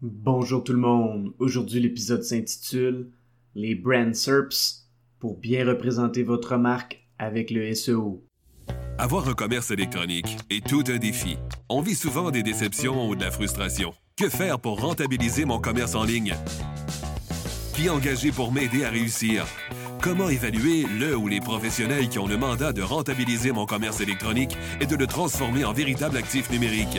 Bonjour tout le monde. Aujourd'hui, l'épisode s'intitule Les Brand SERPs pour bien représenter votre marque avec le SEO. Avoir un commerce électronique est tout un défi. On vit souvent des déceptions ou de la frustration. Que faire pour rentabiliser mon commerce en ligne? Qui engager pour m'aider à réussir? Comment évaluer le ou les professionnels qui ont le mandat de rentabiliser mon commerce électronique et de le transformer en véritable actif numérique?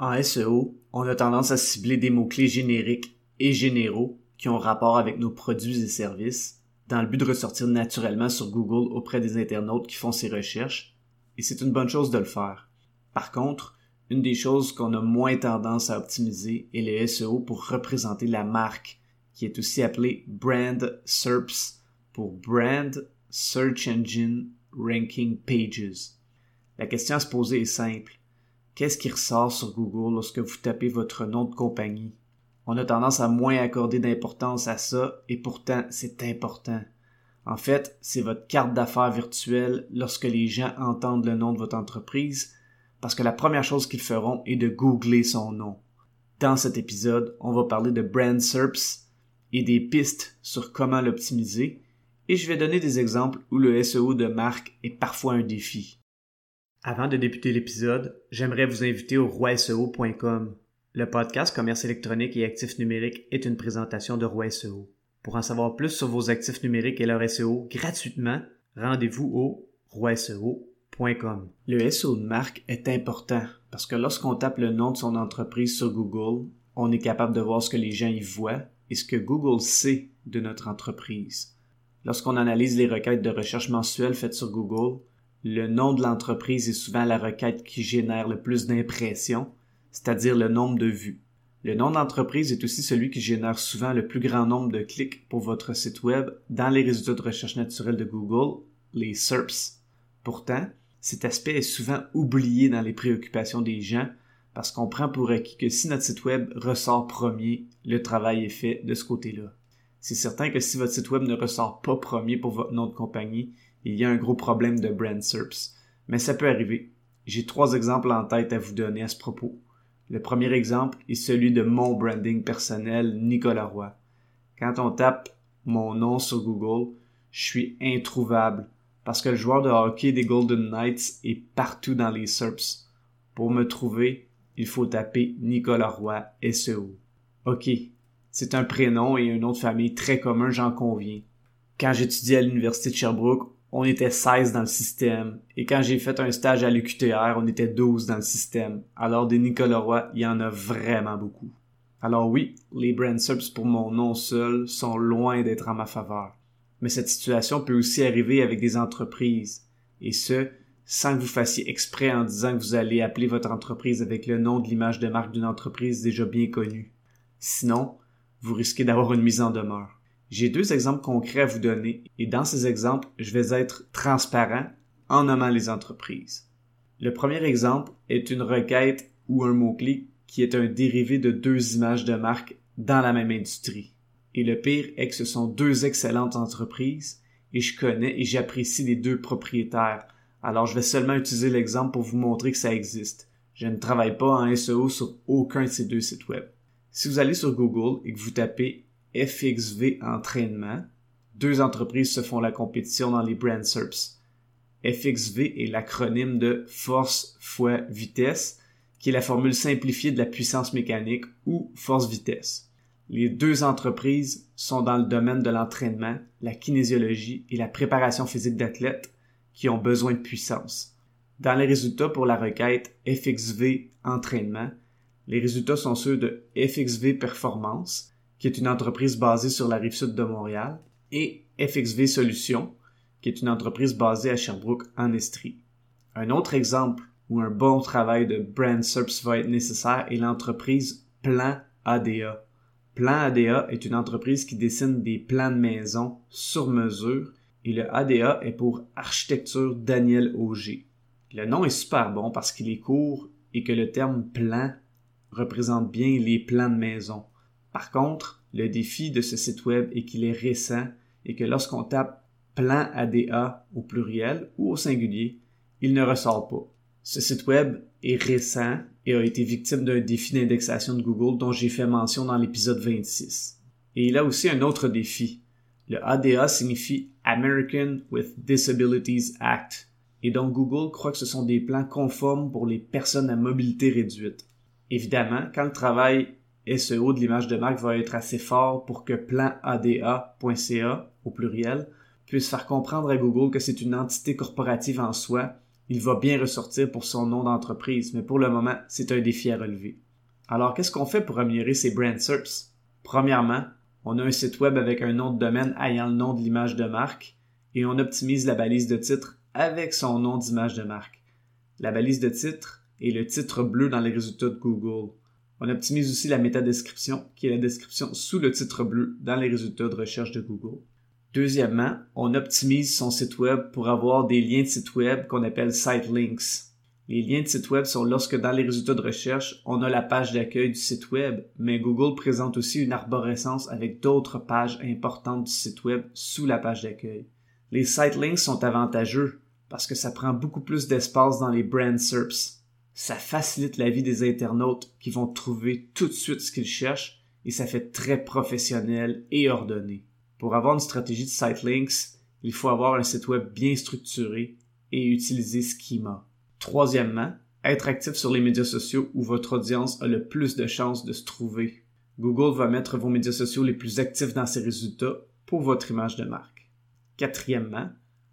En SEO, on a tendance à cibler des mots-clés génériques et généraux qui ont rapport avec nos produits et services dans le but de ressortir naturellement sur Google auprès des internautes qui font ces recherches, et c'est une bonne chose de le faire. Par contre, une des choses qu'on a moins tendance à optimiser est le SEO pour représenter la marque, qui est aussi appelée Brand SERPs pour Brand Search Engine Ranking Pages. La question à se poser est simple. Qu'est-ce qui ressort sur Google lorsque vous tapez votre nom de compagnie? On a tendance à moins accorder d'importance à ça et pourtant c'est important. En fait, c'est votre carte d'affaires virtuelle lorsque les gens entendent le nom de votre entreprise parce que la première chose qu'ils feront est de googler son nom. Dans cet épisode, on va parler de brand SERPs et des pistes sur comment l'optimiser et je vais donner des exemples où le SEO de marque est parfois un défi. Avant de débuter l'épisode, j'aimerais vous inviter au roiseo.com. Le podcast Commerce électronique et actifs numériques est une présentation de Roi SEO. Pour en savoir plus sur vos actifs numériques et leur SEO gratuitement, rendez-vous au roiseo.com. Le SEO de marque est important parce que lorsqu'on tape le nom de son entreprise sur Google, on est capable de voir ce que les gens y voient et ce que Google sait de notre entreprise. Lorsqu'on analyse les requêtes de recherche mensuelles faites sur Google, le nom de l'entreprise est souvent la requête qui génère le plus d'impressions, c'est-à-dire le nombre de vues. Le nom d'entreprise est aussi celui qui génère souvent le plus grand nombre de clics pour votre site web dans les résultats de recherche naturelle de Google, les SERPs. Pourtant, cet aspect est souvent oublié dans les préoccupations des gens parce qu'on prend pour acquis que si notre site web ressort premier, le travail est fait de ce côté-là. C'est certain que si votre site web ne ressort pas premier pour votre nom de compagnie, il y a un gros problème de brand SERPs. Mais ça peut arriver. J'ai trois exemples en tête à vous donner à ce propos. Le premier exemple est celui de mon branding personnel, Nicolas Roy. Quand on tape mon nom sur Google, je suis introuvable parce que le joueur de hockey des Golden Knights est partout dans les SERPs. Pour me trouver, il faut taper Nicolas Roy SEO. Ok, c'est un prénom et un nom de famille très commun, j'en conviens. Quand j'étudiais à l'université de Sherbrooke, on était 16 dans le système. Et quand j'ai fait un stage à l'UQTR, on était 12 dans le système. Alors des Nicolas Roy, il y en a vraiment beaucoup. Alors oui, les brand subs pour mon nom seul sont loin d'être en ma faveur. Mais cette situation peut aussi arriver avec des entreprises. Et ce, sans que vous fassiez exprès en disant que vous allez appeler votre entreprise avec le nom de l'image de marque d'une entreprise déjà bien connue. Sinon, vous risquez d'avoir une mise en demeure. J'ai deux exemples concrets à vous donner et dans ces exemples, je vais être transparent en nommant les entreprises. Le premier exemple est une requête ou un mot-clé qui est un dérivé de deux images de marque dans la même industrie. Et le pire est que ce sont deux excellentes entreprises et je connais et j'apprécie les deux propriétaires. Alors je vais seulement utiliser l'exemple pour vous montrer que ça existe. Je ne travaille pas en SEO sur aucun de ces deux sites web. Si vous allez sur Google et que vous tapez FXV Entraînement, deux entreprises se font la compétition dans les brand SERPs. FXV est l'acronyme de force fois vitesse, qui est la formule simplifiée de la puissance mécanique ou force-vitesse. Les deux entreprises sont dans le domaine de l'entraînement, la kinésiologie et la préparation physique d'athlètes qui ont besoin de puissance. Dans les résultats pour la requête FXV entraînement, les résultats sont ceux de FXV performance, qui est une entreprise basée sur la rive sud de Montréal, et FXV Solutions, qui est une entreprise basée à Sherbrooke en Estrie. Un autre exemple où un bon travail de brand SERPs va être nécessaire est l'entreprise Plan ADA. Plan ADA est une entreprise qui dessine des plans de maison sur mesure et le ADA est pour Architecture Daniel Auger. Le nom est super bon parce qu'il est court et que le terme plan représente bien les plans de maison. Par contre, le défi de ce site web est qu'il est récent et que lorsqu'on tape plan ADA au pluriel ou au singulier, il ne ressort pas. Ce site web est récent et a été victime d'un défi d'indexation de Google dont j'ai fait mention dans l'épisode 26. Et il a aussi un autre défi. Le ADA signifie American with Disabilities Act, et donc Google croit que ce sont des plans conformes pour les personnes à mobilité réduite. Évidemment, quand le travail SEO de l'image de marque va être assez fort pour que planada.ca, au pluriel, puisse faire comprendre à Google que c'est une entité corporative en soi, il va bien ressortir pour son nom d'entreprise, mais pour le moment, c'est un défi à relever. Alors, qu'est-ce qu'on fait pour améliorer ces brand SERPs? Premièrement, on a un site web avec un nom de domaine ayant le nom de l'image de marque et on optimise la balise de titre avec son nom d'image de marque. La balise de titre est le titre bleu dans les résultats de Google. On optimise aussi la métadescription, qui est la description sous le titre bleu dans les résultats de recherche de Google. Deuxièmement, on optimise son site web pour avoir des liens de site web qu'on appelle site links. Les liens de site web sont lorsque dans les résultats de recherche, on a la page d'accueil du site web, mais Google présente aussi une arborescence avec d'autres pages importantes du site web sous la page d'accueil. Les site links sont avantageux parce que ça prend beaucoup plus d'espace dans les brand SERPs. Ça facilite la vie des internautes qui vont trouver tout de suite ce qu'ils cherchent et ça fait très professionnel et ordonné. Pour avoir une stratégie de site links, il faut avoir un site web bien structuré et utiliser Schema. Troisièmement, être actif sur les médias sociaux où votre audience a le plus de chances de se trouver. Google va mettre vos médias sociaux les plus actifs dans ses résultats pour votre image de marque. Quatrièmement,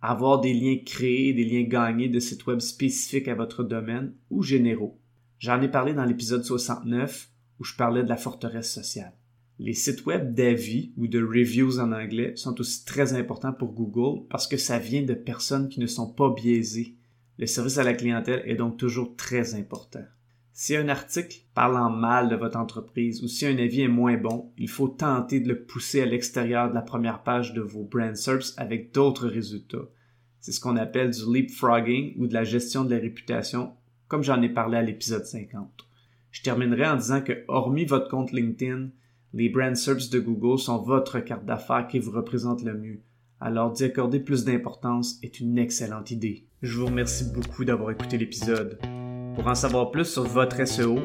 avoir des liens créés, des liens gagnés de sites web spécifiques à votre domaine ou généraux. J'en ai parlé dans l'épisode 69 où je parlais de la forteresse sociale. Les sites web d'avis ou de reviews en anglais sont aussi très importants pour Google parce que ça vient de personnes qui ne sont pas biaisées le service à la clientèle est donc toujours très important. Si un article parle en mal de votre entreprise ou si un avis est moins bon, il faut tenter de le pousser à l'extérieur de la première page de vos brand SERPs avec d'autres résultats. C'est ce qu'on appelle du leapfrogging ou de la gestion de la réputation, comme j'en ai parlé à l'épisode 50. Je terminerai en disant que, hormis votre compte LinkedIn, les brand SERPs de Google sont votre carte d'affaires qui vous représente le mieux alors d'y accorder plus d'importance est une excellente idée. Je vous remercie beaucoup d'avoir écouté l'épisode. Pour en savoir plus sur votre SEO,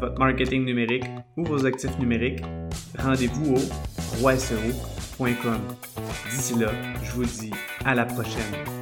votre marketing numérique ou vos actifs numériques, rendez-vous au roiseo.com. D'ici là, je vous dis à la prochaine.